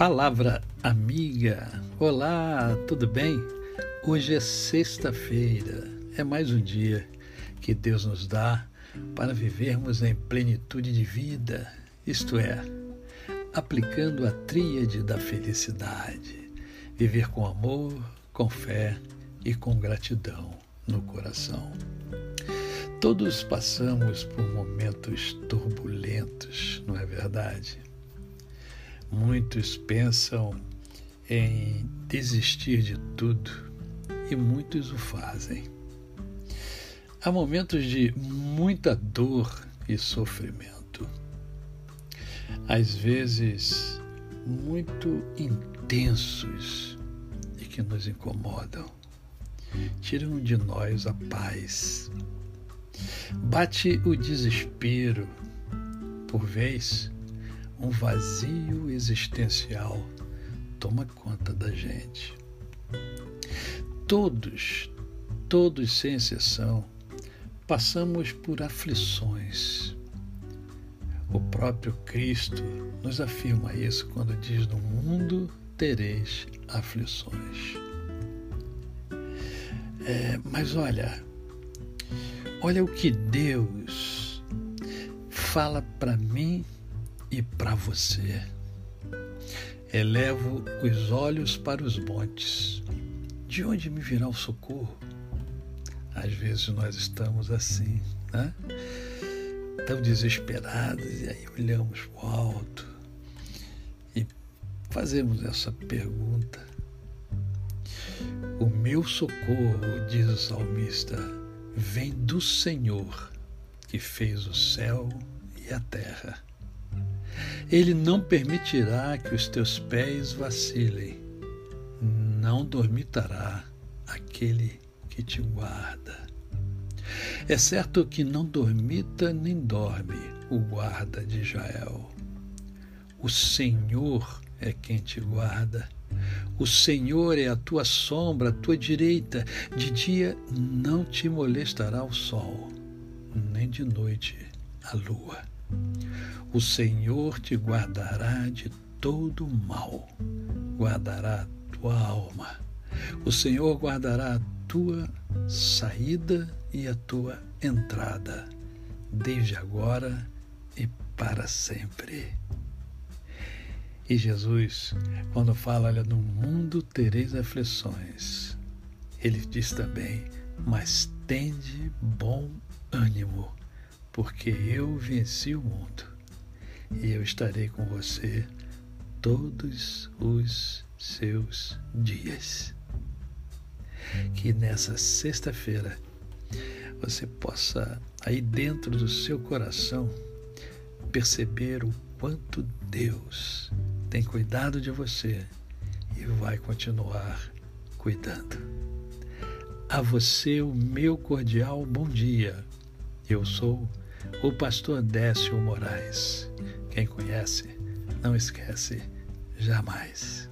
Palavra amiga. Olá, tudo bem? Hoje é sexta-feira. É mais um dia que Deus nos dá para vivermos em plenitude de vida, isto é, aplicando a tríade da felicidade. Viver com amor, com fé e com gratidão no coração. Todos passamos por momentos turbulentos, não é verdade? Muitos pensam em desistir de tudo e muitos o fazem. Há momentos de muita dor e sofrimento. Às vezes, muito intensos e que nos incomodam. Tiram de nós a paz. Bate o desespero, por vez um vazio existencial toma conta da gente. Todos, todos sem exceção, passamos por aflições. O próprio Cristo nos afirma isso quando diz: No mundo tereis aflições. É, mas olha, olha o que Deus fala para mim e para você. Elevo os olhos para os montes. De onde me virá o socorro? Às vezes nós estamos assim, né? Tão desesperados e aí olhamos para o alto e fazemos essa pergunta. O meu socorro, diz o salmista, vem do Senhor que fez o céu e a terra. Ele não permitirá que os teus pés vacilem, não dormitará aquele que te guarda. É certo que não dormita nem dorme o guarda de Israel. O Senhor é quem te guarda. O Senhor é a tua sombra, a tua direita. De dia não te molestará o sol, nem de noite a lua. O Senhor te guardará de todo mal, guardará a tua alma. O Senhor guardará a tua saída e a tua entrada, desde agora e para sempre. E Jesus, quando fala, olha, no mundo tereis aflições, ele diz também, mas tende bom ânimo, porque eu venci o mundo e eu estarei com você todos os seus dias. Que nessa sexta-feira você possa, aí dentro do seu coração, perceber o quanto Deus tem cuidado de você e vai continuar cuidando. A você o meu cordial bom dia. Eu sou o pastor Décio Moraes. Quem conhece não esquece jamais.